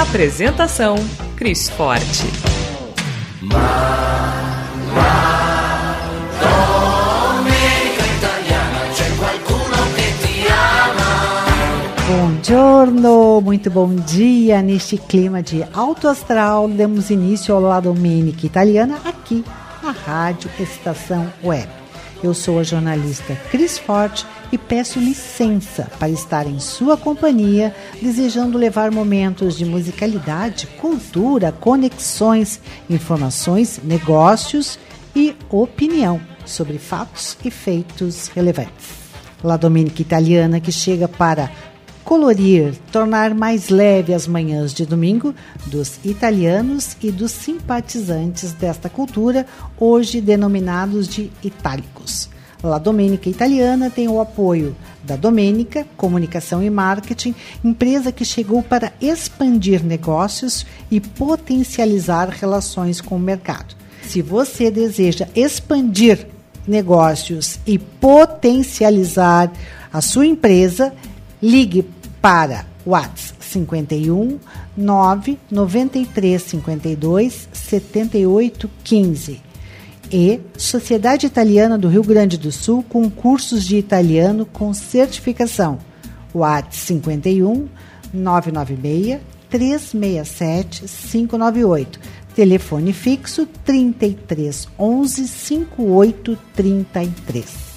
Apresentação: Cris Forte. Buongiorno, muito bom dia. Neste clima de alto astral, damos início ao La Domenica Italiana aqui na Rádio Estação Web. Eu sou a jornalista Cris Forte e peço licença para estar em sua companhia, desejando levar momentos de musicalidade, cultura, conexões, informações, negócios e opinião sobre fatos e feitos relevantes. La Domenica Italiana que chega para colorir, tornar mais leve as manhãs de domingo dos italianos e dos simpatizantes desta cultura, hoje denominados de itálicos. La Domenica Italiana tem o apoio da Domenica Comunicação e Marketing, empresa que chegou para expandir negócios e potencializar relações com o mercado. Se você deseja expandir negócios e potencializar a sua empresa, ligue para WhatsApp 51 9 93 52 78 15 e Sociedade Italiana do Rio Grande do Sul com cursos de italiano com certificação. WhatsApp 51 996 367 598. Telefone fixo 33 11 58 33.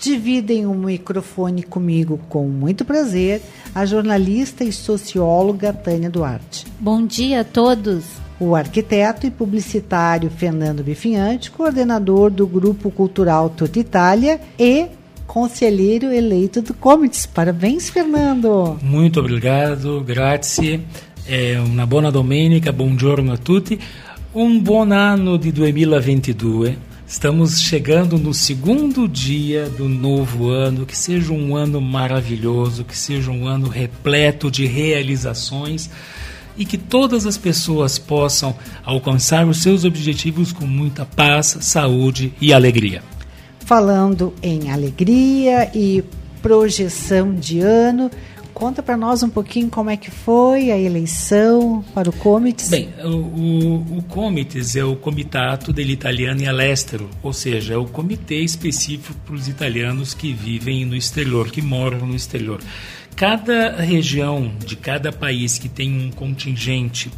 Dividem o microfone comigo com muito prazer a jornalista e socióloga Tânia Duarte. Bom dia a todos o arquiteto e publicitário Fernando Bifinhante, coordenador do Grupo Cultural Tuta Itália e conselheiro eleito do Comites. Parabéns, Fernando! Muito obrigado, grazie. É uma boa domenica, buongiorno a tutti. Um bom ano de 2022. Estamos chegando no segundo dia do novo ano. Que seja um ano maravilhoso, que seja um ano repleto de realizações e que todas as pessoas possam alcançar os seus objetivos com muita paz, saúde e alegria. Falando em alegria e projeção de ano, conta para nós um pouquinho como é que foi a eleição para o Comites. Bem, o, o, o Comites é o Comitato dell'Italiani all'Estero, ou seja, é o comitê específico para os italianos que vivem no exterior, que moram no exterior. Cada região de cada país que tem um contingente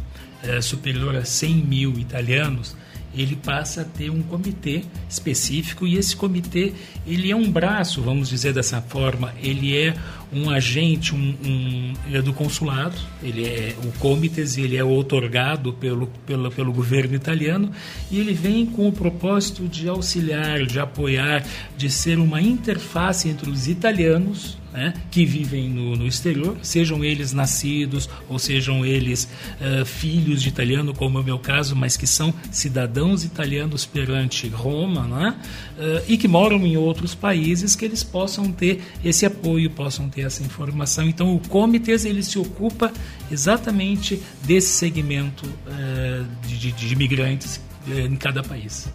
é, superior a 100 mil italianos, ele passa a ter um comitê específico e esse comitê ele é um braço, vamos dizer dessa forma, ele é um agente, um, um é do consulado, ele é o comites, ele é otorgado pelo, pelo, pelo governo italiano e ele vem com o propósito de auxiliar, de apoiar, de ser uma interface entre os italianos né, que vivem no, no, exterior, sejam eles nascidos ou sejam eles uh, filhos de italiano, como é o meu caso, mas que são cidadãos italianos perante Roma, né, uh, e que moram em outros países, que eles possam ter esse apoio, possam ter essa informação. Então, o Comitês ele se ocupa exatamente desse segmento uh, de, de, de imigrantes em cada país.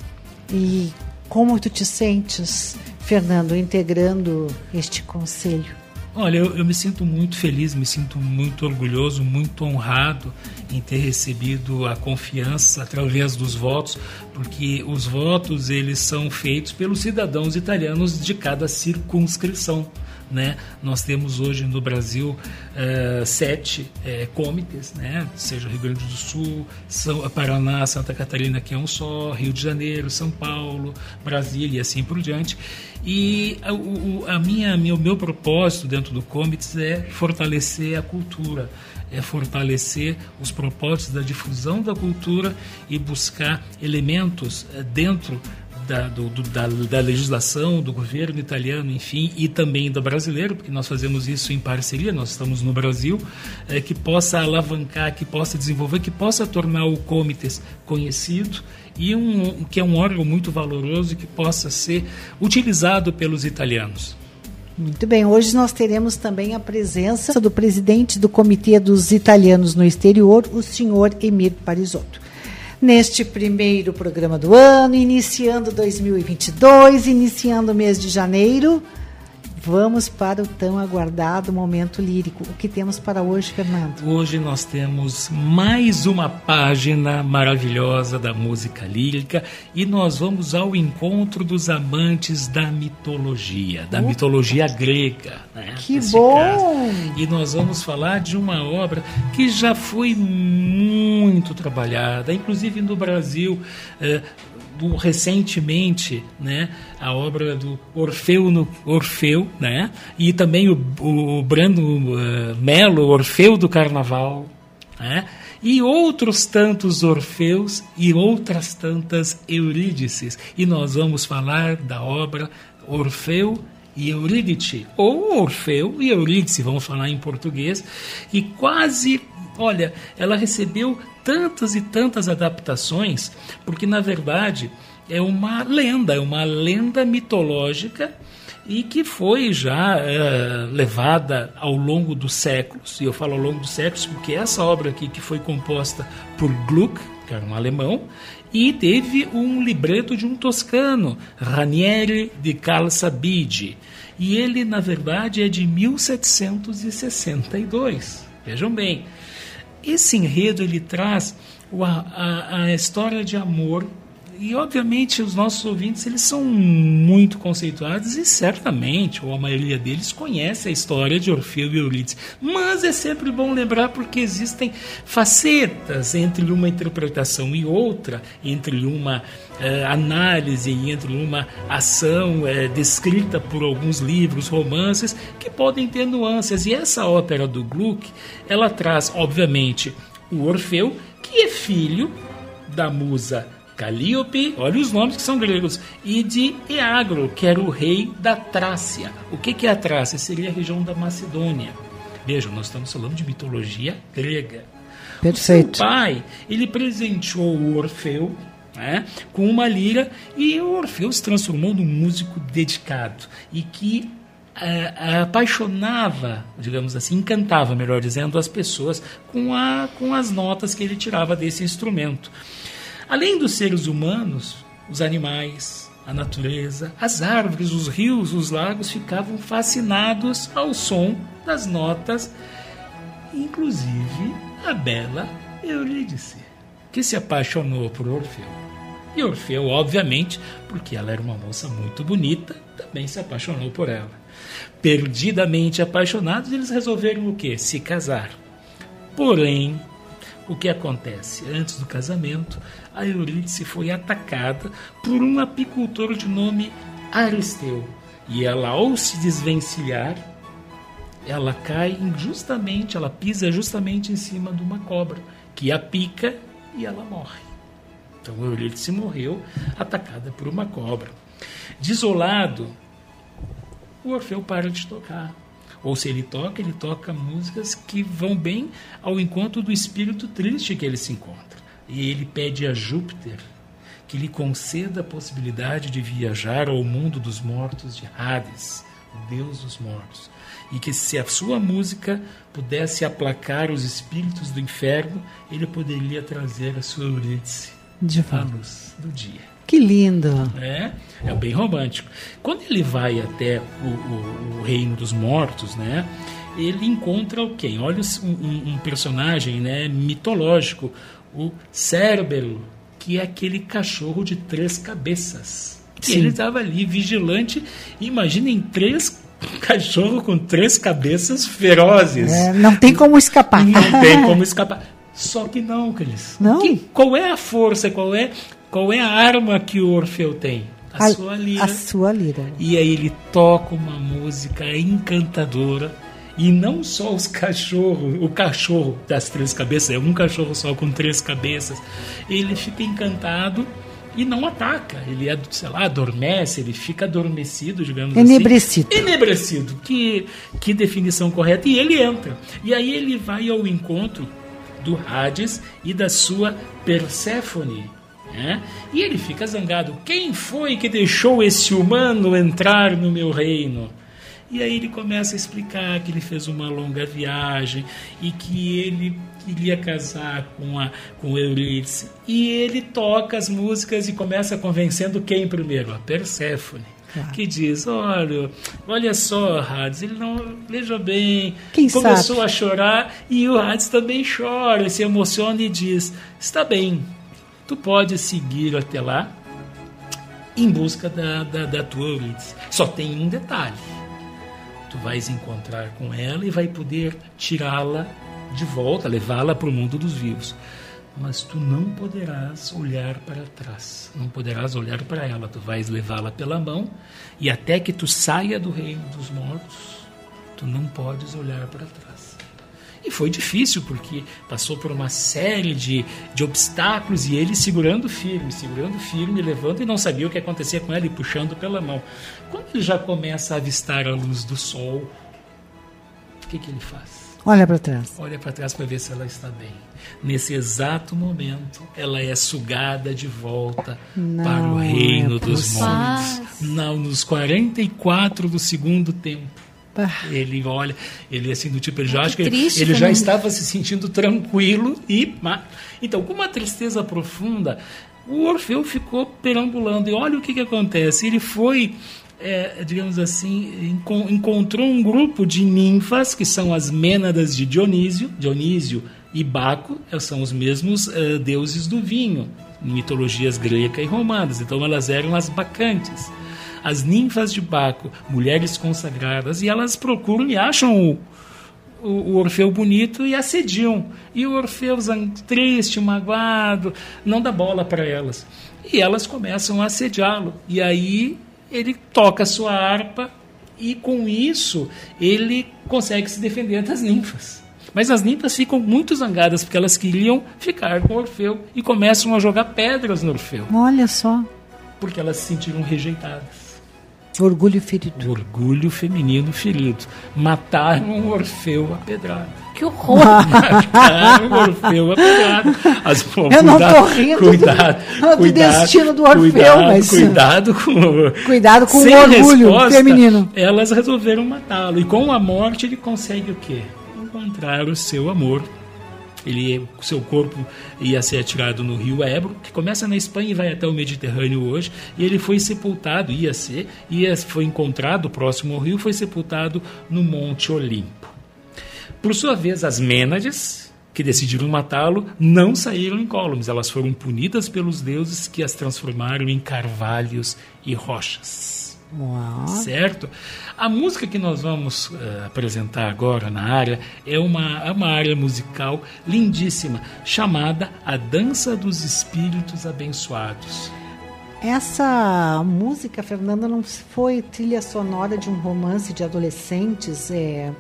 E como tu te sentes Fernando, integrando este conselho? Olha, eu, eu, me sinto muito feliz, me sinto muito orgulhoso, muito honrado em ter recebido a confiança através dos votos, porque os votos eles são feitos pelos cidadãos italianos de cada circunscrição. Né? Nós temos hoje no Brasil uh, sete uh, comitês, né? seja Rio Grande do Sul, São, Paraná, Santa Catarina, que é um só, Rio de Janeiro, São Paulo, Brasília e assim por diante. E a, o, a minha, meu, propósito dentro do comitês é fortalecer a cultura, é fortalecer os propósitos da difusão da cultura e buscar elementos uh, dentro da, do, do, da, da, legislação, do governo italiano, enfim, e também do brasileiro, porque nós fazemos isso em parceria, nós estamos no Brasil, é, que possa alavancar, que possa desenvolver, que possa tornar o Comites conhecido e um, que é um órgão muito valoroso e que possa ser utilizado pelos italianos. Muito bem, hoje nós teremos também a presença do presidente do Comitê dos Italianos no Exterior, o senhor Emir Parisotto. Neste primeiro programa do ano, iniciando 2022, iniciando o mês de janeiro, Vamos para o tão aguardado momento lírico. O que temos para hoje, Fernando? Hoje nós temos mais uma página maravilhosa da música lírica e nós vamos ao encontro dos amantes da mitologia, da mitologia grega. Né, que bom! Caso. E nós vamos falar de uma obra que já foi muito trabalhada, inclusive no Brasil. Eh, do, recentemente né, a obra do Orfeu no Orfeu, né, e também o, o Brando uh, Melo, Orfeu do Carnaval, né, e outros tantos Orfeus e outras tantas Eurídices. E nós vamos falar da obra Orfeu e Eurídice, ou Orfeu e Eurídice, vamos falar em português, e quase, olha, ela recebeu tantas e tantas adaptações, porque na verdade é uma lenda, é uma lenda mitológica e que foi já é, levada ao longo dos séculos. E eu falo ao longo dos séculos porque essa obra aqui que foi composta por Gluck, que era um alemão, e teve um libreto de um toscano, Ranieri de Calzabigi. E ele, na verdade, é de 1762. Vejam bem, esse enredo ele traz a, a, a história de amor e obviamente os nossos ouvintes eles são muito conceituados e certamente, ou a maioria deles, conhece a história de Orfeu e Eurídice. Mas é sempre bom lembrar porque existem facetas entre uma interpretação e outra, entre uma eh, análise e entre uma ação eh, descrita por alguns livros, romances, que podem ter nuances. E essa ópera do Gluck, ela traz, obviamente, o Orfeu, que é filho da musa Calíope, olha os nomes que são gregos, e de Eagro, que era o rei da Trácia. O que, que é a Trácia? Seria a região da Macedônia. Vejam, nós estamos falando de mitologia grega. Perfeito. O seu pai, ele presenteou o Orfeu né, com uma lira e o Orfeu se transformou num músico dedicado e que é, apaixonava, digamos assim, encantava, melhor dizendo, as pessoas com, a, com as notas que ele tirava desse instrumento. Além dos seres humanos, os animais, a natureza, as árvores, os rios, os lagos ficavam fascinados ao som das notas, inclusive a bela Eurídice, que se apaixonou por Orfeu. E Orfeu, obviamente, porque ela era uma moça muito bonita, também se apaixonou por ela. Perdidamente apaixonados, eles resolveram o quê? Se casar. Porém, o que acontece? Antes do casamento, a Eurídice foi atacada por um apicultor de nome Aristeu. E ela, ao se desvencilhar, ela cai justamente, ela pisa justamente em cima de uma cobra, que a pica e ela morre. Então Eurídice morreu atacada por uma cobra. Desolado, o Orfeu para de tocar. Ou se ele toca, ele toca músicas que vão bem ao encontro do espírito triste que ele se encontra. E ele pede a Júpiter que lhe conceda a possibilidade de viajar ao mundo dos mortos de Hades, o deus dos mortos, e que se a sua música pudesse aplacar os espíritos do inferno, ele poderia trazer a sua Eurídice à luz do dia. Que lindo! É, é bem romântico. Quando ele vai até o, o, o reino dos mortos, né? Ele encontra o quem? Olha um, um personagem né, mitológico, o Cérebro, que é aquele cachorro de três cabeças. Ele estava ali vigilante. Imaginem três cachorro com três cabeças ferozes. É, não tem como escapar. Não tem como escapar. Só que não, Cris. Não. Que, qual é a força? Qual é qual é a arma que o Orfeu tem? A, a sua lira. A sua lira. E aí ele toca uma música encantadora e não só os cachorros, o cachorro das três cabeças, é um cachorro só com três cabeças. Ele fica encantado e não ataca. Ele, é, sei lá, adormece, ele fica adormecido, digamos Enebrecido. assim. Enebrecido. Que, que definição correta. E ele entra. E aí ele vai ao encontro do Hades e da sua Perséfone. Né? E ele fica zangado. Quem foi que deixou esse humano entrar no meu reino? E aí ele começa a explicar que ele fez uma longa viagem e que ele queria casar com a com Eurídice. E ele toca as músicas e começa convencendo quem primeiro? A Perséfone. Claro. Que diz, olha, olha só, Hades, ele não veja bem. Quem Começou sabe? a chorar e o Hades também chora, se emociona e diz: Está bem, tu pode seguir até lá em busca da, da, da tua Eurídice. Só tem um detalhe tu vais encontrar com ela e vai poder tirá-la de volta, levá-la para o mundo dos vivos. Mas tu não poderás olhar para trás, não poderás olhar para ela, tu vais levá-la pela mão e até que tu saia do reino dos mortos, tu não podes olhar para trás. E foi difícil, porque passou por uma série de, de obstáculos e ele segurando firme, segurando firme, levando e não sabia o que acontecia com ela e puxando pela mão. Quando ele já começa a avistar a luz do sol, o que, que ele faz? Olha para trás. Olha para trás para ver se ela está bem. Nesse exato momento, ela é sugada de volta Não para o reino é dos mortos. Não, nos 44 do segundo tempo. Ele olha, ele assim do tipo, ele já que que ele, triste, ele já estava se sentindo tranquilo e então com uma tristeza profunda, o Orfeu ficou perambulando. E olha o que que acontece. Ele foi é, digamos assim, encon- encontrou um grupo de ninfas, que são as mênadas de Dionísio, Dionísio e Baco, eh, são os mesmos eh, deuses do vinho, em mitologias greca e romanas, então elas eram as bacantes. As ninfas de Baco, mulheres consagradas, e elas procuram e acham o, o, o Orfeu bonito e assediam. E o Orfeu, triste, magoado, não dá bola para elas. E elas começam a assediá-lo. E aí ele toca a sua harpa e com isso ele consegue se defender das ninfas. Mas as ninfas ficam muito zangadas porque elas queriam ficar com Orfeu e começam a jogar pedras no Orfeu, Olha só. porque elas se sentiram rejeitadas. Orgulho ferido. Orgulho feminino ferido. Mataram o Orfeu a pedrada. Que horror! Mataram o Orfeu a pedrada. As, pô, Eu não cuidado, tô rindo do- cuidado, do cuidado, destino do Orfeu, cuidado, mas- Cuidado com, Cuidado com o orgulho resposta, feminino. Elas resolveram matá-lo. E com a morte ele consegue o quê? Encontrar o seu amor. Ele, seu corpo ia ser atirado no rio Ebro, que começa na Espanha e vai até o Mediterrâneo hoje. E ele foi sepultado, ia ser, ia, foi encontrado próximo ao rio, foi sepultado no Monte Olimpo. Por sua vez, as Mênades, que decidiram matá-lo, não saíram incólumes. Elas foram punidas pelos deuses que as transformaram em carvalhos e rochas. Uau. Certo? A música que nós vamos eh, apresentar agora na área é uma, é uma área musical lindíssima, chamada A Dança dos Espíritos Abençoados. Essa música, Fernanda, não foi trilha sonora de um romance de adolescentes, é,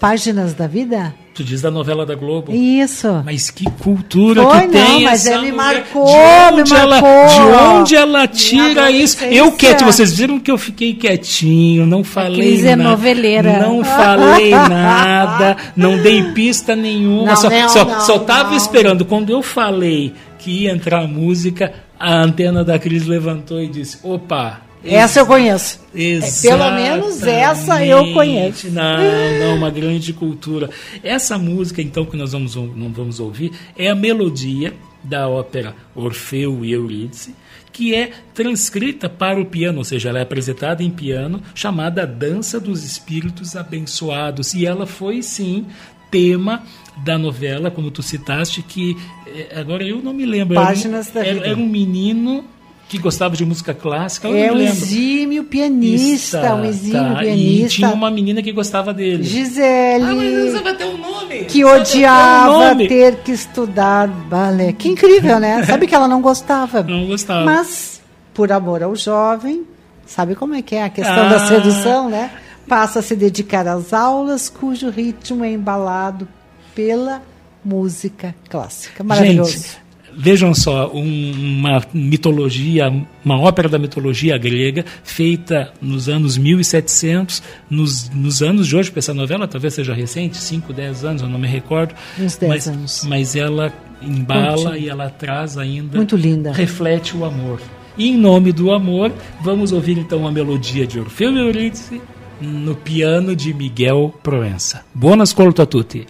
Páginas da Vida? Tu diz da novela da Globo. Isso. Mas que cultura Foi, que não, tem mas essa mulher. marcou, de onde me ela, marcou. De onde ela tira isso? Eu quieto, vocês viram que eu fiquei quietinho, não falei Cris é nada. noveleira. Não falei nada, não dei pista nenhuma, Não, só, não, só, não, só tava esperando. Quando eu falei que ia entrar a música, a antena da Cris levantou e disse: opa. Essa eu conheço. É, pelo menos essa eu Exatamente. conheço. Não, não, uma grande cultura. Essa música, então, que nós vamos, não vamos ouvir, é a melodia da ópera Orfeu e Eurídice, que é transcrita para o piano, ou seja, ela é apresentada em piano, chamada Dança dos Espíritos Abençoados. E ela foi, sim, tema da novela, como tu citaste, que eh, agora eu não me lembro. era Páginas da era, Vida. era um menino que gostava de música clássica, É não um exímio pianista, Está, um exímio tá. E pianista. tinha uma menina que gostava dele. Gisele, Ah, mas você vai ter um nome. que odiava nome. ter que estudar balé. Que incrível, né? Sabe que ela não gostava. Não gostava. Mas, por amor ao jovem, sabe como é que é a questão da Ah. sedução, né? Passa a se dedicar às aulas cujo ritmo é embalado pela música clássica. Maravilhoso. Gente, vejam só, um, uma mitologia, uma ópera da mitologia grega, feita nos anos 1700, nos, nos anos de hoje, porque essa novela talvez seja recente, 5, 10 anos, eu não me recordo. Uns 10 mas, anos. Mas ela embala e ela traz ainda. Muito linda. Reflete o amor. E em nome do amor, vamos ouvir então a melodia de Orfeu e Eurídice no piano de Miguel Proença. Buon ascolto a tutti.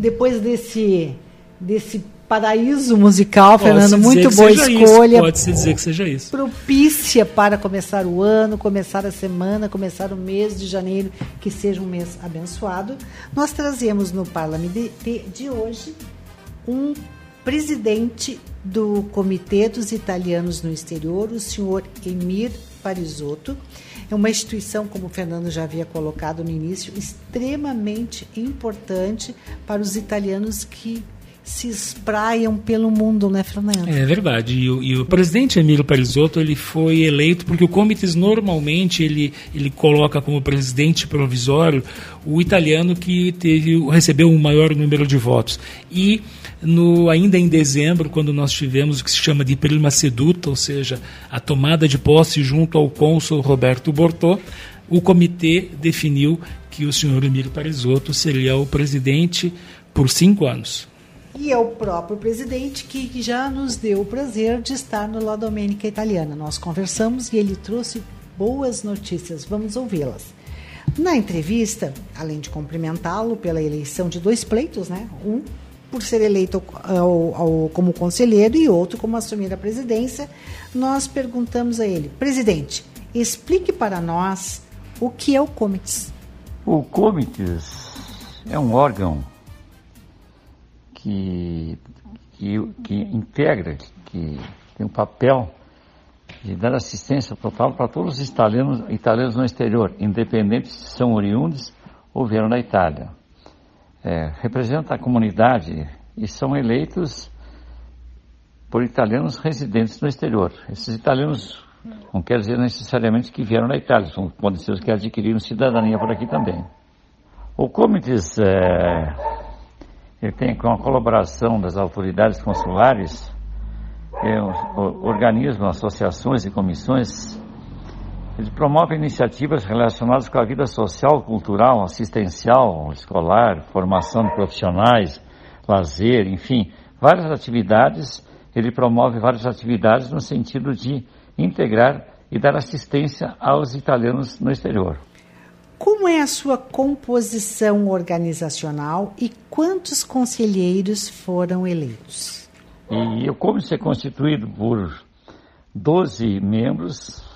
Depois desse, desse paraíso musical, Pode-se Fernando, muito boa escolha. Pode-se dizer que seja isso. Propícia para começar o ano, começar a semana, começar o mês de janeiro, que seja um mês abençoado. Nós trazemos no Parlamento de, de hoje um presidente do Comitê dos Italianos no Exterior, o senhor Emir Parisotto. É uma instituição, como o Fernando já havia colocado no início, extremamente importante para os italianos que se espraiam pelo mundo, né, Fernando? É verdade. E o, e o presidente Emílio Parisotto ele foi eleito porque o Comites normalmente ele, ele coloca como presidente provisório o italiano que teve recebeu o maior número de votos. E no, ainda em dezembro, quando nós tivemos o que se chama de prima seduta, ou seja, a tomada de posse junto ao cônsul Roberto Bortô, o comitê definiu que o senhor Emílio Parisotto seria o presidente por cinco anos. E é o próprio presidente que já nos deu o prazer de estar no La Domenica Italiana. Nós conversamos e ele trouxe boas notícias. Vamos ouvi-las. Na entrevista, além de cumprimentá-lo pela eleição de dois pleitos, né? Um por ser eleito ao, ao, como conselheiro e outro como assumir a presidência, nós perguntamos a ele, presidente, explique para nós o que é o Comites. O Comites é um órgão que, que, que integra, que tem um papel de dar assistência total para todos os italianos, italianos no exterior, independente se são oriundos ou vieram da Itália. É, representa a comunidade e são eleitos por italianos residentes no exterior. Esses italianos não quer dizer necessariamente que vieram da Itália, são, podem ser os que adquiriram cidadania por aqui também. O Comites é, ele tem com a colaboração das autoridades consulares, é, organismos, associações e comissões, ele promove iniciativas relacionadas com a vida social, cultural, assistencial, escolar, formação de profissionais, lazer, enfim, várias atividades. Ele promove várias atividades no sentido de integrar e dar assistência aos italianos no exterior. Como é a sua composição organizacional e quantos conselheiros foram eleitos? E o Comitê é constituído por 12 membros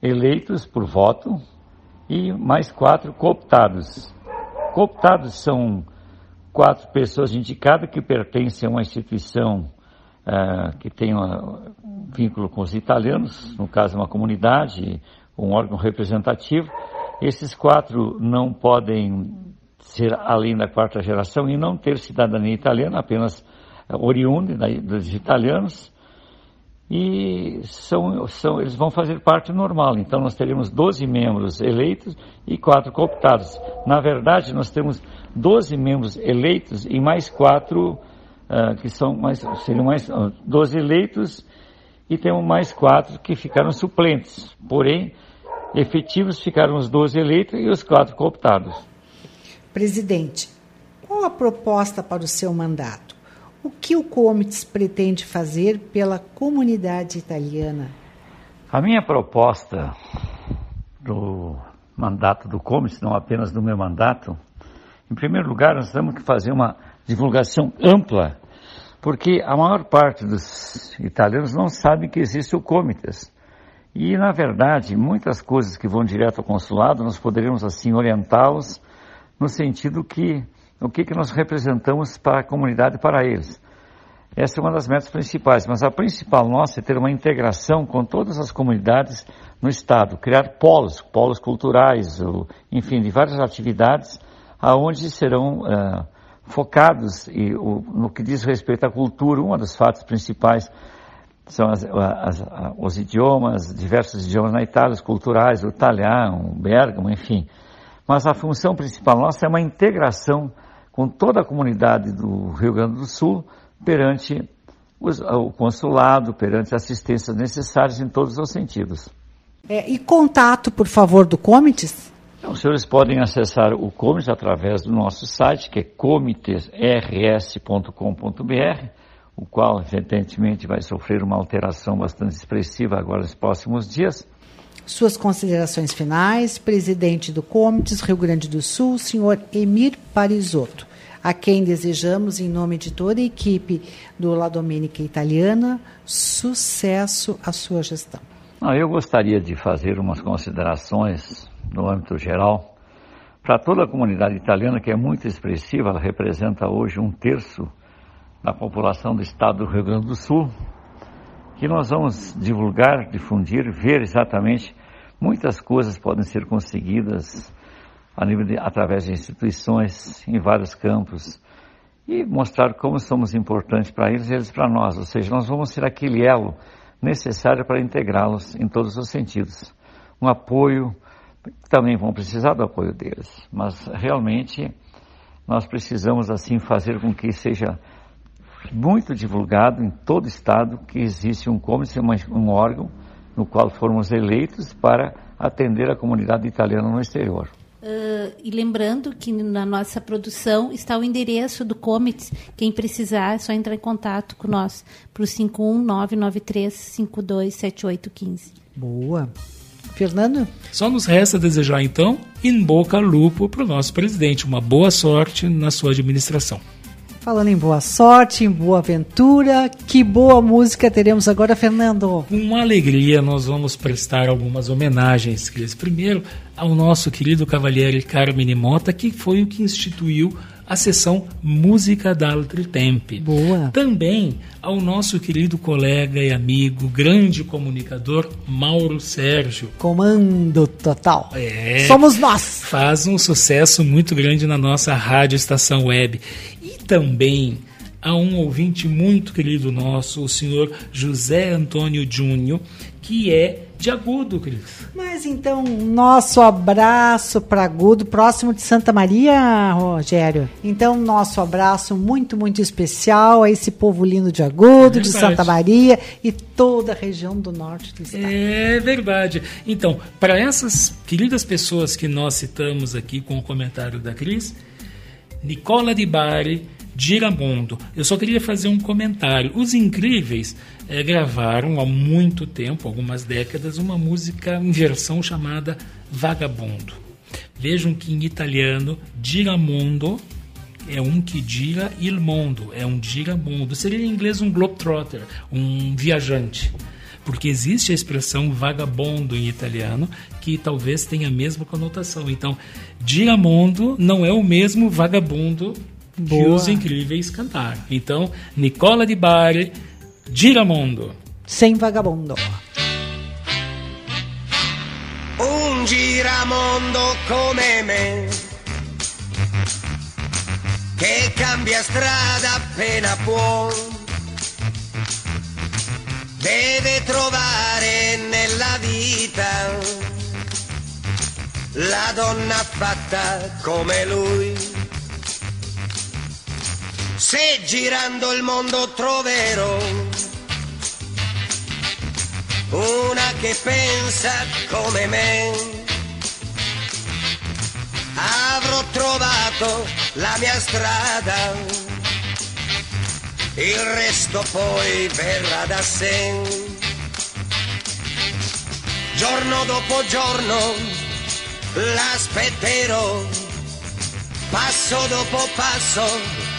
eleitos por voto e mais quatro cooptados. Cooptados são quatro pessoas indicadas que pertencem a uma instituição uh, que tem um vínculo com os italianos, no caso uma comunidade, um órgão representativo. Esses quatro não podem ser além da quarta geração e não ter cidadania italiana, apenas oriundo dos italianos. E são, são, eles vão fazer parte normal. Então nós teremos 12 membros eleitos e quatro cooptados. Na verdade, nós temos 12 membros eleitos e mais quatro uh, que são mais, seriam mais uh, 12 eleitos e temos mais quatro que ficaram suplentes. Porém, efetivos ficaram os 12 eleitos e os quatro cooptados. Presidente, qual a proposta para o seu mandato? O que o Comites pretende fazer pela comunidade italiana? A minha proposta do mandato do Comites, não apenas do meu mandato, em primeiro lugar, nós temos que fazer uma divulgação ampla, porque a maior parte dos italianos não sabe que existe o Comites. E, na verdade, muitas coisas que vão direto ao consulado, nós poderíamos, assim, orientá-los no sentido que o que, que nós representamos para a comunidade e para eles. Essa é uma das metas principais, mas a principal nossa é ter uma integração com todas as comunidades no Estado, criar polos, polos culturais, enfim, de várias atividades, aonde serão uh, focados e, o, no que diz respeito à cultura, um dos fatos principais são as, as, os idiomas, diversos idiomas na Itália, os culturais, o italiano, o bergamo, enfim. Mas a função principal nossa é uma integração com toda a comunidade do Rio Grande do Sul perante os, o consulado, perante assistências necessárias em todos os sentidos. É, e contato, por favor, do Comites? Então, os senhores podem acessar o Comites através do nosso site, que é comitesrs.com.br, o qual, evidentemente, vai sofrer uma alteração bastante expressiva agora nos próximos dias. Suas considerações finais, presidente do Comites Rio Grande do Sul, senhor Emir Parisotto a quem desejamos, em nome de toda a equipe do La Domenica Italiana, sucesso à sua gestão. Ah, eu gostaria de fazer umas considerações no âmbito geral. Para toda a comunidade italiana, que é muito expressiva, ela representa hoje um terço da população do estado do Rio Grande do Sul, que nós vamos divulgar, difundir, ver exatamente muitas coisas podem ser conseguidas a nível de, através de instituições em vários campos e mostrar como somos importantes para eles e eles para nós. Ou seja, nós vamos ser aquele elo necessário para integrá-los em todos os sentidos. Um apoio, também vão precisar do apoio deles, mas realmente nós precisamos assim fazer com que seja muito divulgado em todo o estado que existe um cômice, um órgão no qual fomos eleitos para atender a comunidade italiana no exterior. Uh, e lembrando que na nossa produção está o endereço do Comites. Quem precisar é só entrar em contato com nós para o 51993527815. Boa. Fernando? Só nos resta desejar então, em boca lupo, para o nosso presidente. Uma boa sorte na sua administração. Falando em boa sorte, em boa aventura, que boa música teremos agora, Fernando? Com uma alegria, nós vamos prestar algumas homenagens, Cris. Primeiro, ao nosso querido cavalheiro Carmine Mota, que foi o que instituiu a sessão Música d'Altri Tempi. Boa. Também ao nosso querido colega e amigo, grande comunicador, Mauro Sérgio. Comando total. É. Somos nós. Faz um sucesso muito grande na nossa rádio estação web. Também a um ouvinte muito querido nosso, o senhor José Antônio Júnior, que é de Agudo, Cris. Mas então, nosso abraço para Agudo, próximo de Santa Maria, Rogério. Então, nosso abraço muito, muito especial a esse povo lindo de Agudo, É de. Santa Maria e toda a região do norte do estado. É verdade. Então, para essas queridas pessoas que nós citamos aqui com o comentário da Cris, Nicola Di Bari, Giramondo. Eu só queria fazer um comentário. Os Incríveis eh, gravaram há muito tempo, algumas décadas, uma música em versão chamada Vagabundo. Vejam que em italiano, Giramondo é um que gira il mondo, é um giramundo. Seria em inglês um globetrotter, um viajante. Porque existe a expressão vagabondo em italiano, que talvez tenha a mesma conotação. Então, giramondo não é o mesmo vagabundo que Boa. os incríveis cantaram. Então, Nicola Di Bari, Giramondo. Sem vagabundo. un giramondo come me che cambia strada appena può deve trovare nella vita la donna fatta come lui se girando il mondo troverò una che pensa come me. Avrò trovato la mia strada, il resto poi verrà da sé. Giorno dopo giorno l'aspetterò, passo dopo passo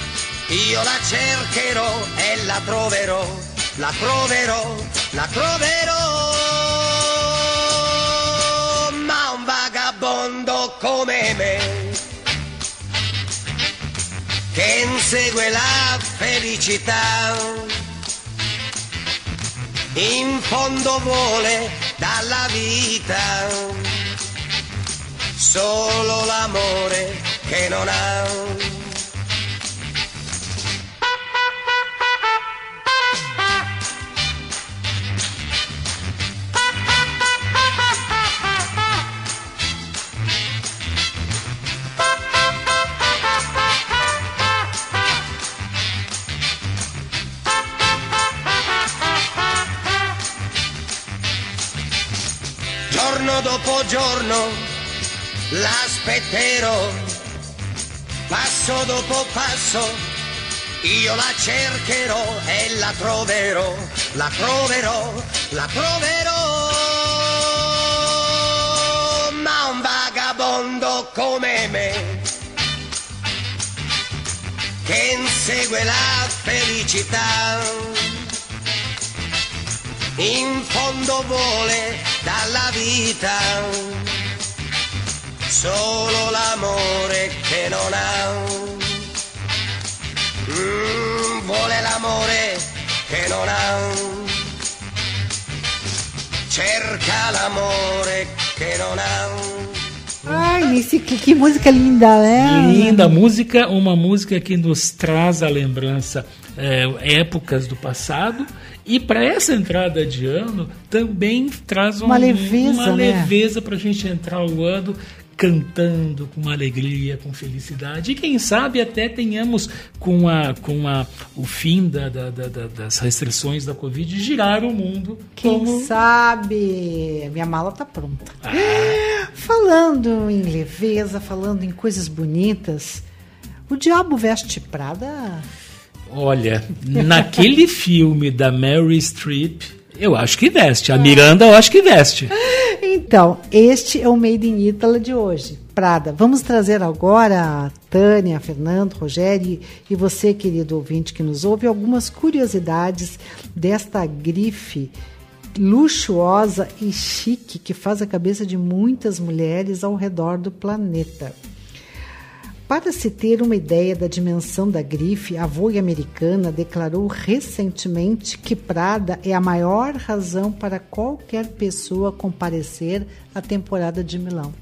io la cercherò e la troverò, la troverò, la troverò. Ma un vagabondo come me, che insegue la felicità, in fondo vuole dalla vita solo l'amore che non ha. Dopo giorno l'aspetterò, passo dopo passo io la cercherò e la troverò, la troverò, la troverò. Ma un vagabondo come me che insegue la felicità in fondo vuole dalla vita solo l'amore che non ha. Mm, vuole l'amore che non ha. Cerca l'amore che non ha. Ai, esse, que, que música linda, né? Linda música, uma música que nos traz a lembrança é, épocas do passado e para essa entrada de ano também traz um- Uma leveza, uma né? leveza para a gente entrar o ano cantando com alegria, com felicidade e quem sabe até tenhamos com a com a o fim da, da- da- da- das restrições da Covid girar o mundo Quem como sabe? Minha mala tá pronta. Falando em leveza, falando em coisas bonitas, o Diabo Veste Prada. Olha, naquele filme da Mary Streep, eu acho que veste. A Miranda, eu acho que veste. Então, este é o Made in Italy de hoje. Prada. Vamos trazer agora a Tânia, Fernando, Rogério e você, querido ouvinte que nos ouve, algumas curiosidades desta grife luxuosa e chique que faz a cabeça de muitas mulheres ao redor do planeta. Para se ter uma ideia da dimensão da grife, a Vogue americana declarou recentemente que Prada é a maior razão para qualquer pessoa comparecer à temporada de Milão.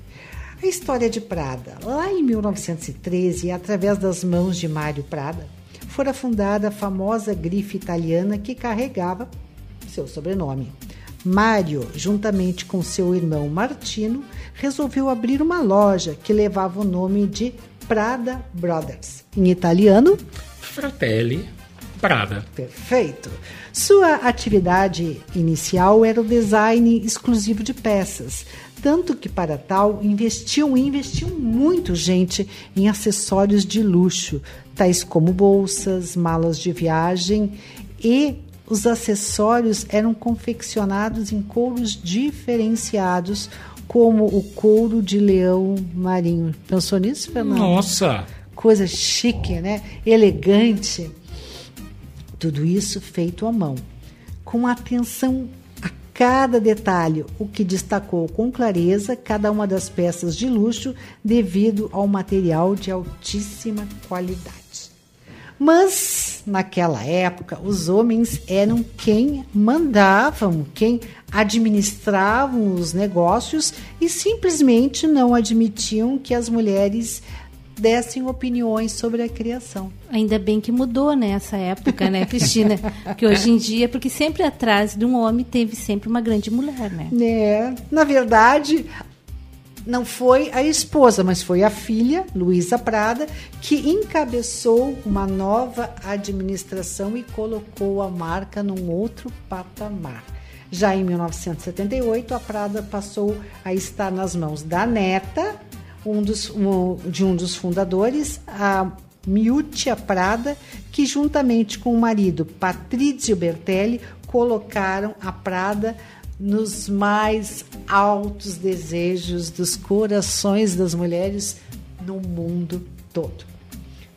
A história de Prada. Lá em 1913, através das mãos de Mário Prada, fora fundada a famosa grife italiana que carregava seu sobrenome. Mário, juntamente com seu irmão Martino, resolveu abrir uma loja que levava o nome de Prada Brothers. Em italiano, Fratelli Prada. Perfeito. Sua atividade inicial era o design exclusivo de peças, tanto que para tal investiam e investiam muito gente em acessórios de luxo, tais como bolsas, malas de viagem e os acessórios eram confeccionados em couros diferenciados, como o couro de leão marinho. Pensou nisso, Fernando? Nossa! Coisa chique, né? Elegante. Tudo isso feito à mão, com atenção a cada detalhe, o que destacou com clareza cada uma das peças de luxo devido ao material de altíssima qualidade. Mas naquela época os homens eram quem mandavam, quem administravam os negócios e simplesmente não admitiam que as mulheres dessem opiniões sobre a criação. Ainda bem que mudou nessa época, né, Cristina? que hoje em dia, porque sempre atrás de um homem teve sempre uma grande mulher, né? É, na verdade, não foi a esposa, mas foi a filha, Luísa Prada, que encabeçou uma nova administração e colocou a marca num outro patamar. Já em 1978, a Prada passou a estar nas mãos da neta, um dos, um, de um dos fundadores, a Miuccia Prada, que juntamente com o marido Patrizio Bertelli colocaram a Prada nos mais altos desejos dos corações das mulheres no mundo todo.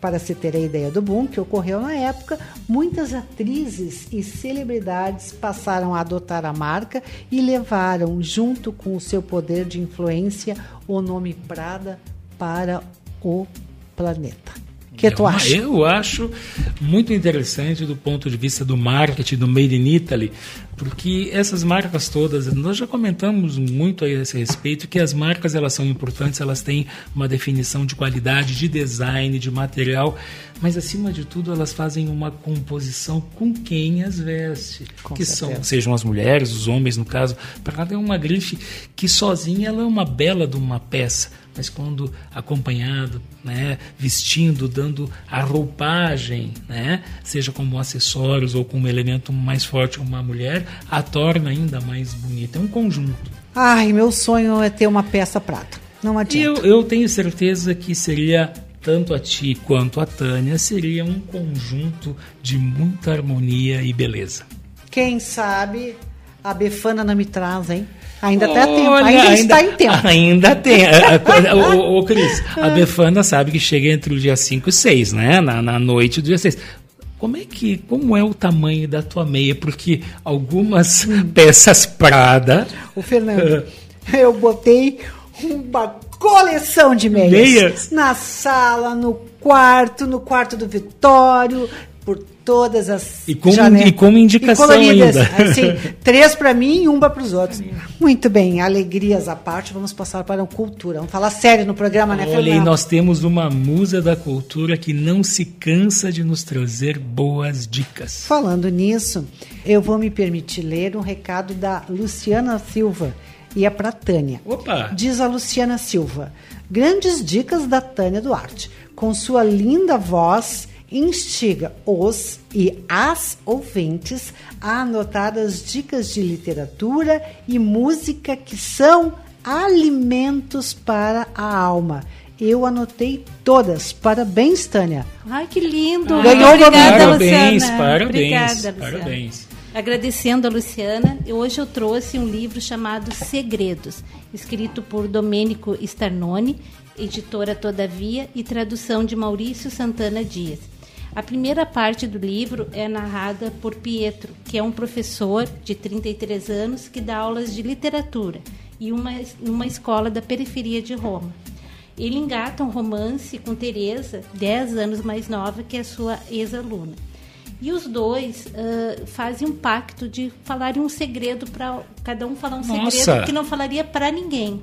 Para se ter a ideia do boom que ocorreu na época, muitas atrizes e celebridades passaram a adotar a marca e levaram, junto com o seu poder de influência, o nome Prada para o planeta. O que é tu acha? Eu acho muito interessante do ponto de vista do marketing, do Made in Italy, porque essas marcas todas, nós já comentamos muito a esse respeito, que as marcas elas são importantes, elas têm uma definição de qualidade, de design, de material, mas acima de tudo elas fazem uma composição com quem as veste, Com que certeza. são sejam as mulheres, os homens no caso, para cada é uma grife que sozinha ela é uma bela de uma peça, mas quando acompanhado, né, vestindo, dando a roupagem, né, seja como acessórios ou como elemento mais forte uma mulher, a torna ainda mais bonita. É um conjunto. Ai, meu sonho é ter uma peça prata. Não E adianta. eu, eu tenho certeza que seria tanto a ti quanto a Tânia seria um conjunto de muita harmonia e beleza. Quem sabe a Befana não me traz, hein? Ainda até tempo, Olha, ainda, está em tempo. Ainda tem. A- a- Ô, ô, Cris, a Befana sabe que chega entre o dia 5 e 6, né? Na, na noite do dia 6. Como é que, como é o tamanho da tua meia? Porque algumas peças Prada, O Fernando, eu botei uma coleção de meias. Meias? Na sala, no quarto, no quarto do Vitório, todas as E como- janelas. e como indicação coloridas, ainda. Assim, três para mim e uma para os outros. Muito bem, alegrias à parte, vamos passar para a cultura. Vamos falar sério no programa, né, olha, e Fernando? nós temos uma musa da cultura que não se cansa de nos trazer boas dicas. Falando nisso, eu vou me permitir ler um recado da Luciana Silva e é para Tânia. Opa! Diz a Luciana Silva. Grandes dicas da Tânia Duarte. Com sua linda voz, instiga os e as ouvintes a anotar as dicas de literatura e música que são alimentos para a alma. Eu anotei todas. Parabéns, Tânia. Ai, que lindo! Ganhou Muito obrigada, Parabéns, Luciana. parabéns, Obrigada, Luciana. parabéns. Agradecendo a Luciana, hoje eu trouxe um livro chamado Segredos, escrito por Domênico Starnoni, editora Todavia, e tradução de Maurício Santana Dias. A primeira parte do livro é narrada por Pietro, que é um professor de 33 anos que dá aulas de literatura e uma, uma escola da periferia de Roma. Ele engata um romance com Teresa, 10 anos mais nova que a sua ex-aluna. E os dois uh, fazem um pacto de falarem um segredo para cada um falar um Nossa. segredo que não falaria para ninguém.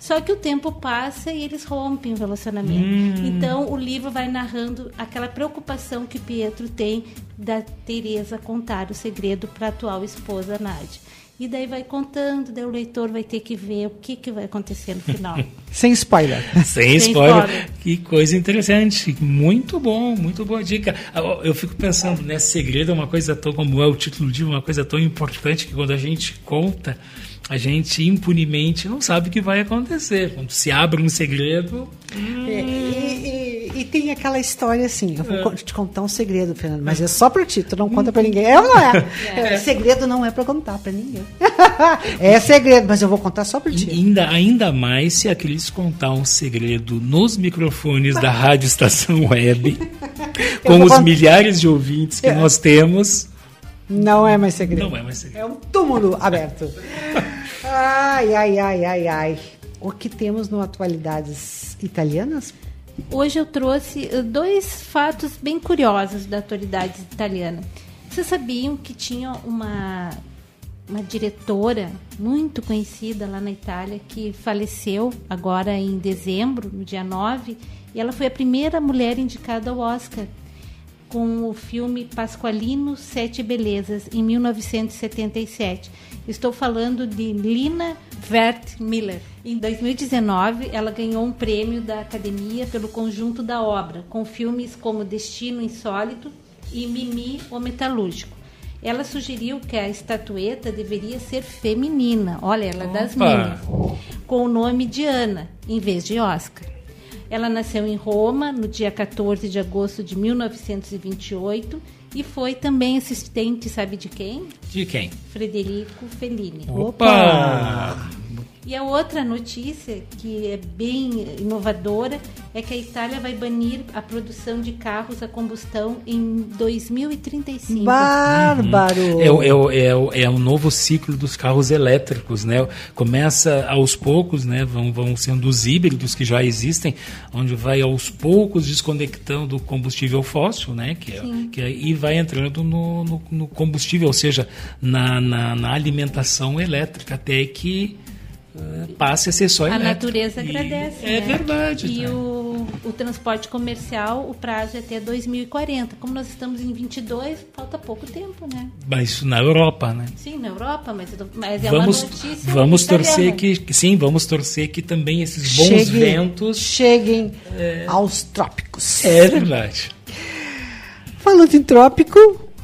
Só que o tempo passa e eles rompem o relacionamento. Hum. Então o livro vai narrando aquela preocupação que Pietro tem da Teresa contar o segredo para a atual esposa Nádia. E daí vai contando, daí o leitor vai ter que ver o que, que vai acontecer no final. Sem spoiler. Sem Sem spoiler. spoiler. Que coisa interessante. Muito bom, muito boa dica. Eu fico pensando, né? Segredo é uma coisa tão, como é o título do livro, uma coisa tão importante que quando a gente conta, a gente impunemente não sabe o que vai acontecer. Quando se abre um segredo. É, e, e- e tem aquela história assim, eu vou co- te contar um segredo, Fernando, mas é só pra ti, tu não conta pra ninguém. É ou não é? É, Segredo não é pra contar pra ninguém. é segredo, mas eu vou contar só pra E ti. ainda, ainda mais se aqueles contar um segredo nos microfones da Rádio Estação Web, com os milhares de ouvintes que É. nós temos. Não é mais segredo. Não é mais segredo. É um túmulo aberto. Ai, ai, ai, ai, ai. O que temos no Atualidades Italianas? Hoje eu trouxe eh, dois fatos bem curiosos da atualidade italiana. Vocês sabiam que tinha uma, uma diretora muito conhecida lá na Itália que faleceu agora em dezembro, no dia 9, e ela foi a primeira mulher indicada ao Oscar com o filme Pasqualino Sete Belezas, em 1977. Estou falando de Lina Vert Miller. Em 2019, ela ganhou um prêmio da Academia pelo conjunto da obra, com filmes como Destino Insólito e Mimi, o Metalúrgico. Ela sugeriu que a estatueta deveria ser feminina, olha, ela é das minhas, com o nome de Ana, em vez de Oscar. Ela nasceu em Roma no dia 14 de agosto de 1928 e foi também assistente, sabe de quem? De quem? Frederico Fellini. Opa! E a outra notícia, que é bem inovadora, é que a Itália vai banir a produção de carros a combustão em 2035. Bárbaro! É, o- é, o- é, o- é um novo ciclo dos carros elétricos, né? Começa aos poucos, né? Vão, vão sendo os híbridos que já existem, onde vai aos poucos desconectando o combustível fóssil, né? Que é, que é- e vai entrando no, no- no combustível, ou seja, na, na, na alimentação elétrica, até que passe a ser só A elétrico. natureza E agradece. É né? verdade. E tá? o, o transporte comercial, o prazo é até 2040. Como nós estamos em 22, falta pouco tempo, né? Mas isso na Europa, né? Sim, na Europa, mas, mas é vamos uma notícia vamos torcer que, que- sim, vamos torcer que também esses bons Cheguem- ventos Cheguem aos trópicos. é verdade. Falando em trópico,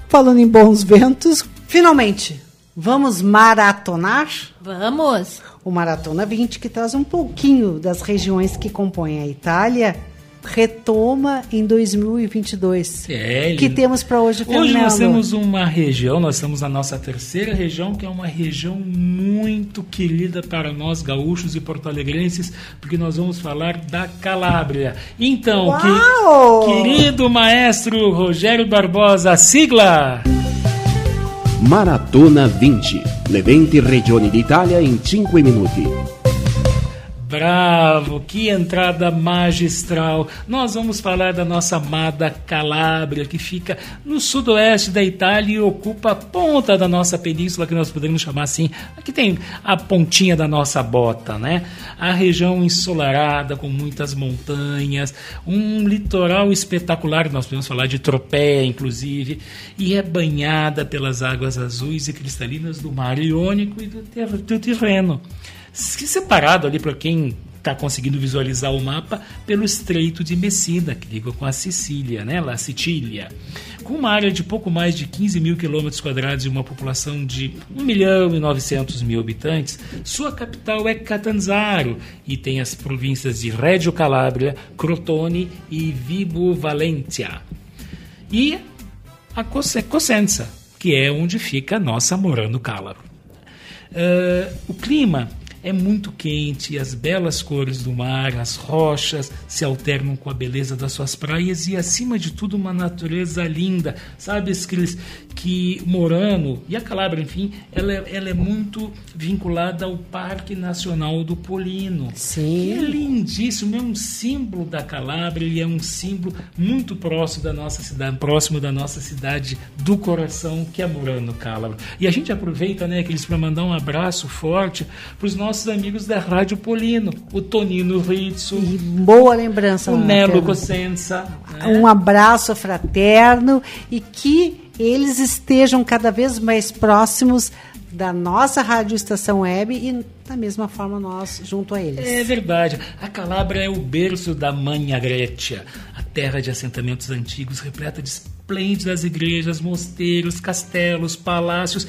falando em bons ventos, finalmente, vamos maratonar Vamos! O Maratona 20, que traz um pouquinho das regiões que compõem a Itália, retoma em 2022. É, que ele- temos para hoje, Hoje nós Fernando? temos uma região, nós estamos na nossa terceira região, que é uma região muito querida para nós gaúchos e porto-alegrenses, porque nós vamos falar da Calábria. Então, que- querido maestro Rogério Barbosa, sigla! Maratona 20. Le 20 regioni d'Italia in 5 minuti. Bravo, que entrada magistral. Nós vamos falar da nossa amada Calábria, que fica no sudoeste da Itália e ocupa a ponta da nossa península, que nós podemos chamar assim. Aqui tem a pontinha da nossa bota, né? A região ensolarada, com muitas montanhas, um litoral espetacular, nós podemos falar de Tropé, inclusive, e é banhada pelas águas azuis e cristalinas do Mar Iônico e do, ter do Tirreno separado ali para quem está conseguindo visualizar o mapa pelo Estreito de Messina, que liga com a Sicília, né, lá Sicília. Com uma área de pouco mais de 15 mil quilômetros quadrados e uma população de 1 milhão e 900 mil habitantes, sua capital é Catanzaro e tem as províncias de Reggio Calabria, Crotone e Vibo Valentia. E a Cos- Cosenza, que é onde fica a nossa Morano Calabro. Eh, o clima é muito quente e as belas cores do mar, as rochas se alternam com a beleza das suas praias e, acima de tudo, uma natureza linda. Sabe, Cris, que Morano e a Calabria, enfim, ela, é- ela é muito vinculada ao Parque Nacional do Polino. Sim. Que é lindíssimo, é um símbolo da Calabria, ele é um símbolo muito próximo da nossa cidade, próximo da nossa cidade do coração, que é Morano Calabria. E a gente aproveita, né, Cris, para mandar um abraço forte para os nossos amigos da Rádio Polino, o Tonino Rizzo, E boa lembrança. o Nelo. Cossenza. né? Um abraço fraterno e que eles estejam cada vez mais próximos da nossa rádio estação web e da mesma forma nós junto a eles. É verdade. A Calabria é o berço da Manha Grecia, a terra de assentamentos antigos, repleta de esplêndidas igrejas, mosteiros, castelos, palácios.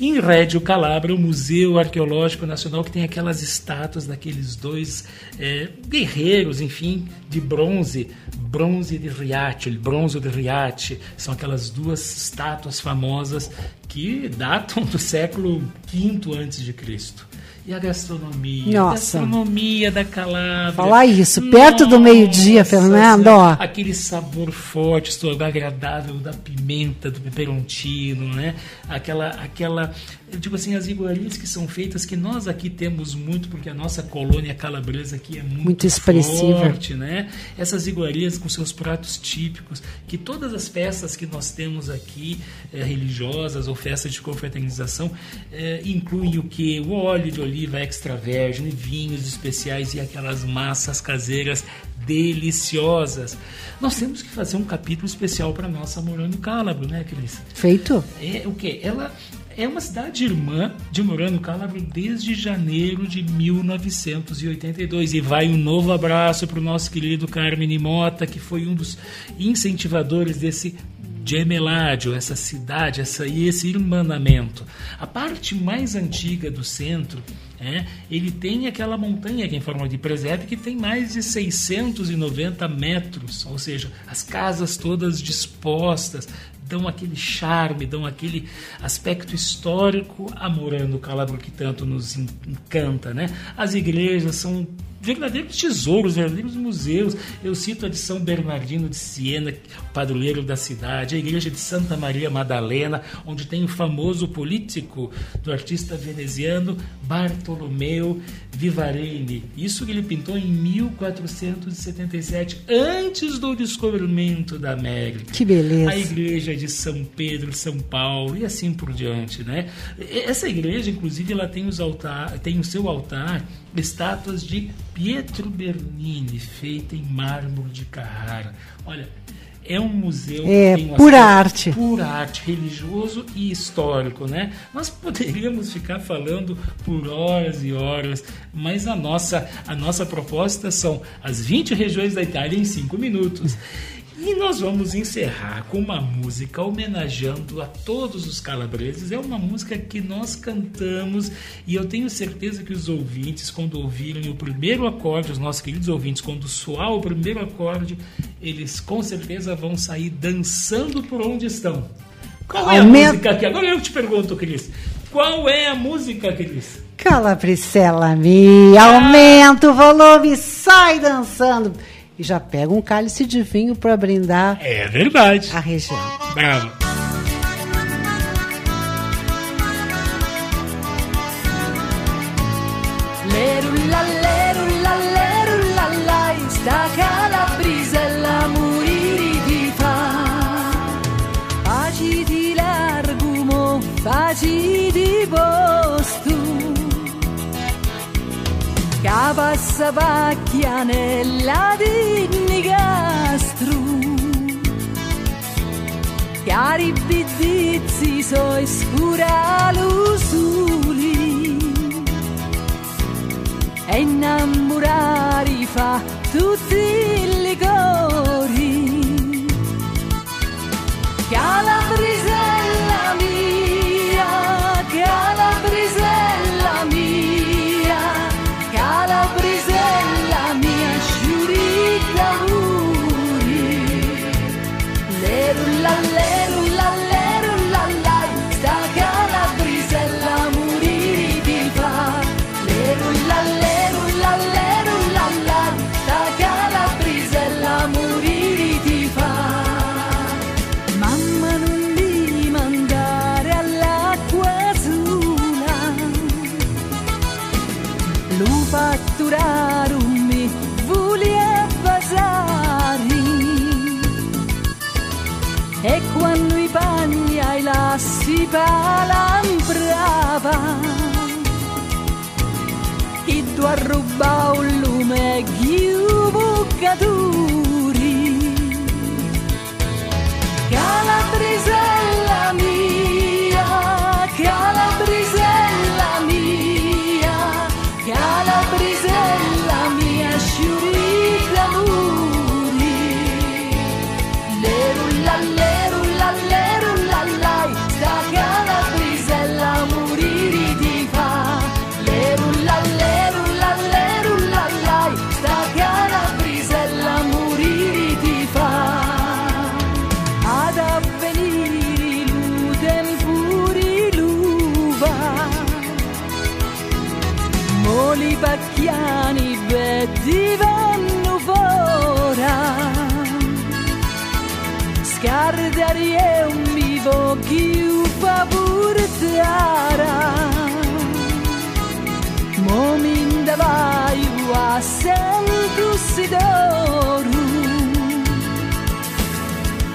Em Rédio Calabria, o Museu Arqueológico Nacional, que tem aquelas estátuas daqueles dois é, guerreiros, enfim, de bronze, bronze de Riace, bronze de Riace, são aquelas duas estátuas famosas que datam do século V antes de Cristo. E a gastronomia, a Nossa. gastronomia da Calabria. Falar isso, perto do meio-dia, Nossa Fernando, ó. Aquele sabor forte, sabor agradável da pimenta, do peperontino, né? Aquela, aquela, eu digo assim, as iguarias que são feitas, que nós aqui temos muito, porque a nossa colônia calabresa aqui é muito, Muito expressiva. forte, né? Essas iguarias com seus pratos típicos, que todas as festas que nós temos aqui, eh, religiosas ou festas de confraternização, eh, incluem o que? O óleo de oliva extra virgem, vinhos especiais e aquelas massas caseiras deliciosas. Nós temos que fazer um capítulo especial para nossa Morano Calabro, né, Cris? Feito? É o que? Ela é uma cidade irmã de Morano Calabro desde janeiro de 1982. E vai um novo abraço para o nosso querido Carmen Mota, que foi um dos incentivadores desse gemeládio, essa cidade, essa, esse irmanamento. A parte mais antiga do centro, é, ele tem aquela montanha que é em forma de presépio que tem mais de 690 metros, ou seja, as casas todas dispostas, dão aquele charme, dão aquele aspecto histórico a Morano Calabro que tanto nos en- encanta, né? As igrejas são verdadeiros tesouros, verdadeiros museus. Eu cito a de São Bernardino de Siena, padroeiro da cidade, a igreja de Santa Maria Madalena, onde tem o famoso político do artista veneziano Bartolomeu Vivarini. Isso que ele pintou em 1477, antes do descobrimento da América. Que beleza. A igreja de São Pedro, São Paulo e assim por diante, né? Essa igreja, inclusive, ela tem os altar, tem o seu altar estátuas de Pietro Bernini, feita em mármore de Carrara. Olha, é um museu É, um pura arte. pura arte, religioso e histórico, né? Nós poderíamos ficar falando por horas e horas, mas a nossa, a nossa proposta são as 20 regiões da Itália em 5 minutos. E nós vamos encerrar com uma música homenageando a todos os calabreses. É uma música que nós cantamos e eu tenho certeza que os ouvintes, quando ouvirem o primeiro acorde, os nossos queridos ouvintes, quando soar o primeiro acorde, eles com certeza vão sair dançando por onde estão. Qual é a Aumenta- música aqui? Agora eu te pergunto, Cris. Qual é a música, Cris? Calabricela minha, aumenta o volume, sai dançando. E já pega um cálice de vinho para brindar É verdade. a região. Bravo. Lavasavacchia nella dinnigastru Chiari bidizi soi scura lusuli E innamorari fa tutti i ligori Cala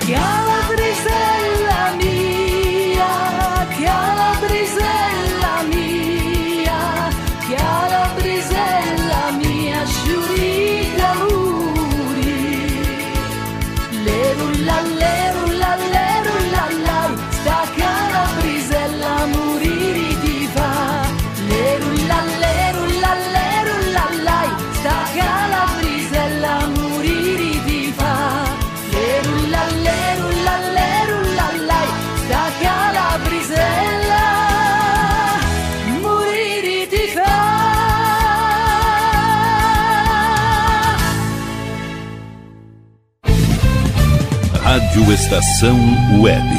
Yeah. Estação Web.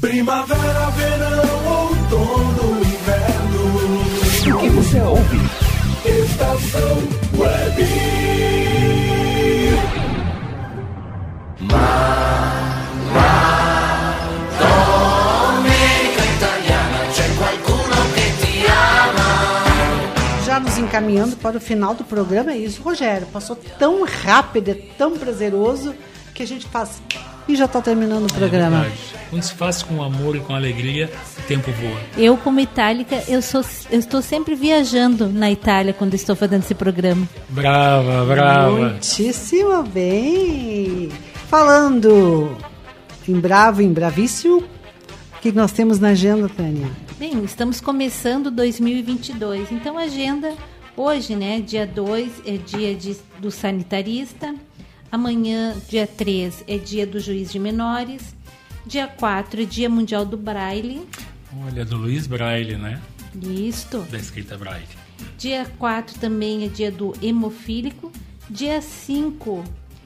Primavera, verão, outono, inverno. O que você ouve? Estação Web. Já nos encaminhando para o final do programa, é isso, Rogério. Passou tão rápido, é tão prazeroso que a gente faz. E já está terminando o programa. É verdade. Quando se faz com amor e com alegria, o tempo voa. Eu, como itálica, eu, sou, eu estou sempre viajando na Itália quando estou fazendo esse programa. Brava, brava. Muitíssimo bem. Falando em bravo, em bravíssimo, o que nós temos na agenda, Tânia? Bem, estamos começando 2022. Então, a agenda hoje, né? Dia 2 é dia de, do sanitarista. Amanhã, dia 3, é dia do juiz de menores. Dia 4 é dia mundial do braille. Olha, do Luiz Braille, né? Isto. Da escrita Braille. Dia 4 também é dia do hemofílico. Dia 5,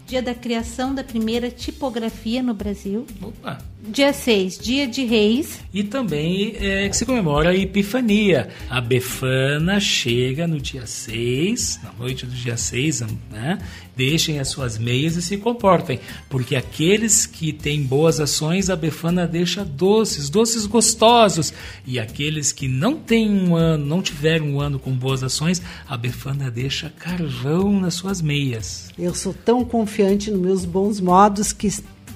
dia da criação da primeira tipografia no Brasil. Opa! Dia 6, dia de reis. E também é que se comemora a Epifania. A Befana chega no dia 6, na noite do dia 6, né? Deixem as suas meias e se comportem. Porque aqueles que têm boas ações, a Befana deixa doces, doces gostosos. E aqueles que não têm um ano, não tiveram um ano com boas ações, a Befana deixa carvão nas suas meias. Eu sou tão confiante nos meus bons modos que,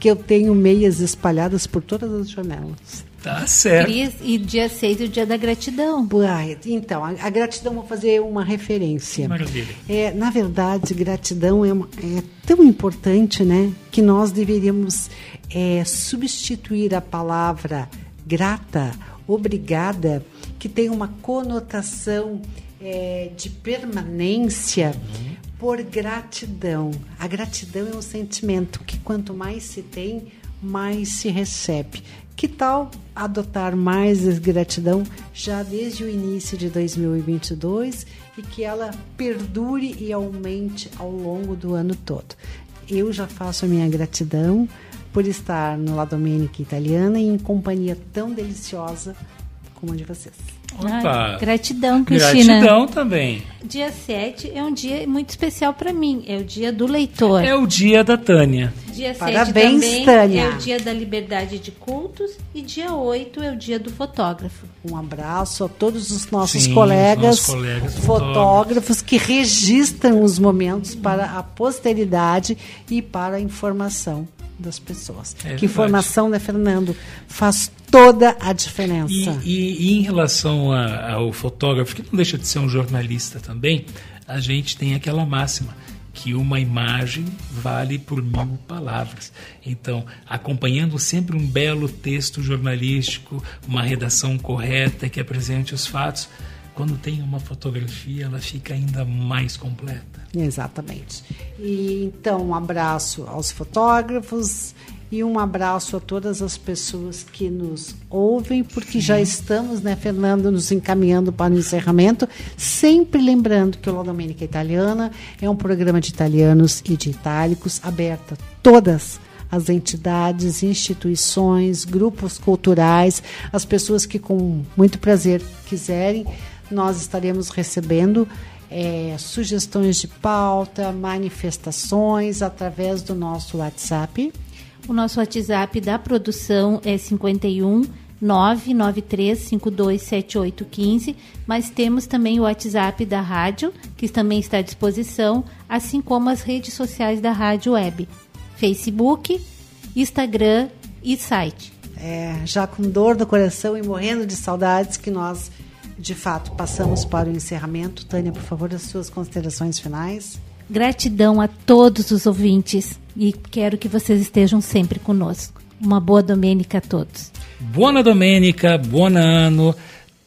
que eu tenho meias espalhadas por todas as janelas. Tá certo. Cris, E dia 6 é o dia da gratidão. Uai, então, a, a gratidão, vou fazer uma referência. Maravilha. É, na verdade, gratidão é, uma- é tão importante, né, que nós deveríamos é, substituir a palavra grata, obrigada, que tem uma conotação é, de permanência, por gratidão. A gratidão é um sentimento que quanto mais se tem, mais se recebe. Que tal adotar mais gratidão já desde o início de 2022 e que ela perdure e aumente ao longo do ano todo? Eu já faço a minha gratidão por estar no La Domenica Italiana e em companhia tão deliciosa como a de vocês. Opa! Ai, gratidão, Cristina. Gratidão também. Dia 7 é um dia muito especial para mim. É o dia do leitor. É o dia da Tânia. Dia 7 Parabéns, também Tânia. é o dia da liberdade de cultos e dia 8 é o dia do fotógrafo. Um abraço a todos os nossos Sim, os colegas, nossos colegas fotógrafos que registram os momentos para a posteridade e para a informação das pessoas. É que informação, né, Fernando? Faz toda a diferença. E, e- e em relação a- ao fotógrafo, que não deixa de ser um jornalista também, a gente tem aquela máxima que uma imagem vale por mil palavras. Então, acompanhando sempre um belo texto jornalístico, uma redação correta que apresente os fatos, quando tem uma fotografia, ela fica ainda mais completa. Exatamente. E, então, um abraço aos fotógrafos e um abraço a todas as pessoas que nos ouvem, porque já estamos, né, Fernando, nos encaminhando para o encerramento. Sempre lembrando que o La Domenica Italiana é um programa de italianos e de itálicos aberto a todas as entidades, instituições, grupos culturais, as pessoas que com muito prazer quiserem, nós estaremos recebendo eh, sugestões de pauta, manifestações através do nosso WhatsApp. O nosso WhatsApp da produção é 51 993527815, mas temos também o WhatsApp da rádio, que também está à disposição, assim como as redes sociais da rádio web, Facebook, Instagram e site. É, já com dor no coração e morrendo de saudades que nós, de fato, passamos para o encerramento. Tânia, por favor, as suas considerações finais. Gratidão a todos os ouvintes e quero que vocês estejam sempre conosco. Uma boa Domênica a todos. Buona Domenica, buon anno,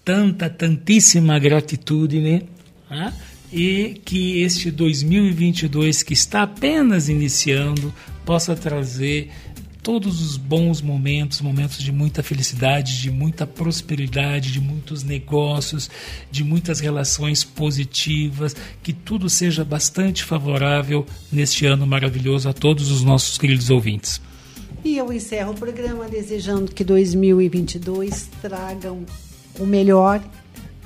tanta, tantíssima gratitudine. Né? E que este 2022 que está apenas iniciando possa trazer todos os bons momentos, momentos de muita felicidade, de muita prosperidade, de muitos negócios, de muitas relações positivas, que tudo seja bastante favorável neste ano maravilhoso a todos os nossos queridos ouvintes. E eu encerro o programa desejando que 2022 tragam o melhor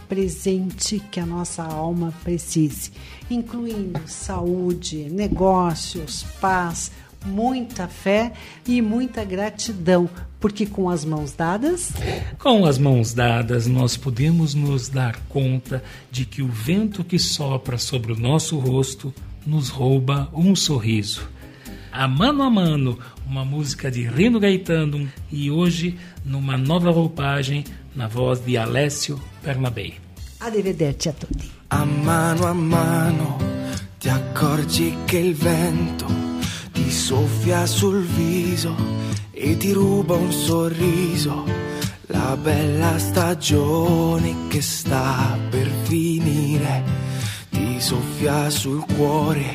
presente que a nossa alma precise, incluindo saúde, negócios, paz, muita fé e muita gratidão, porque com as mãos dadas. Com as mãos dadas, nós podemos nos dar conta de que o vento que sopra sobre o nosso rosto nos rouba um sorriso. A Mano a Mano, uma música de Rino Gaetano e hoje numa nova roupagem na voz de Alessio Bernabei. Arrivederci a tutti. A mano a mano ti accorgi che il vento ti soffia sul viso e ti ruba un sorriso. La bella stagione che sta per finire ti soffia sul cuore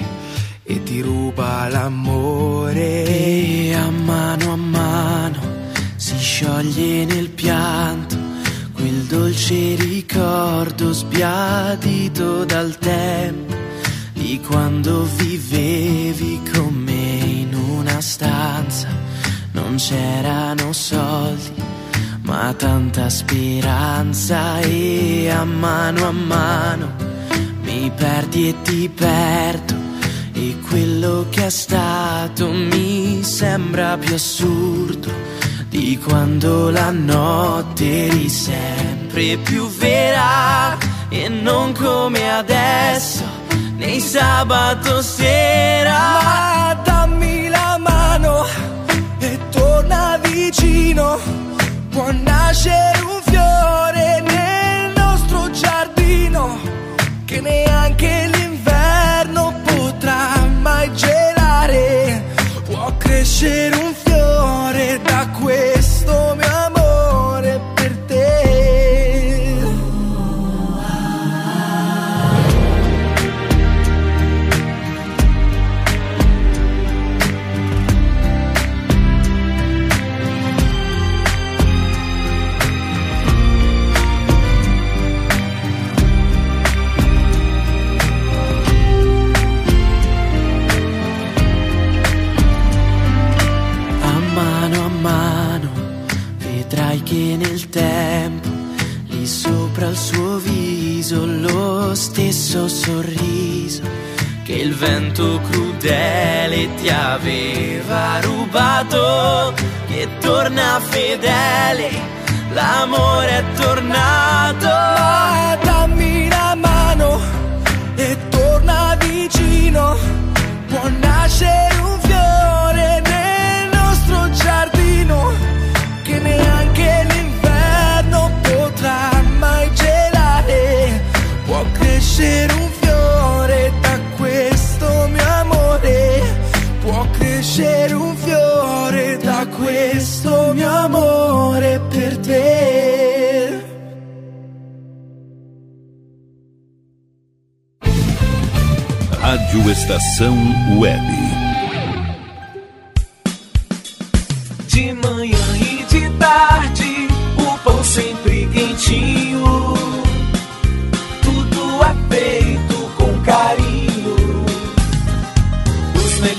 e ti ruba l'amore. E a mano a mano si scioglie nel pianto quel dolce ricordo sbiadito dal tempo di quando vivevi con me stanza. Non c'erano soldi, ma tanta speranza e a mano a mano mi perdi e ti perdo. E quello che è stato mi sembra più assurdo di quando la notte eri sempre più vera e non come adesso nei sabato sera. Vicino. Può nascere un fiore nel nostro giardino che neanche l'inverno potrà mai gelare. Può crescere un fiore sopra il suo viso lo stesso sorriso che il vento crudele ti aveva rubato che torna fedele l'amore è tornato Ma dammi la mano e torna vicino. Può nascere Crescere un fiore da questo mio amore. Può crescere un fiore da questo mio amore per te. Rádio Estação Web. De manhã e de tarde, o pão sempre quentinho.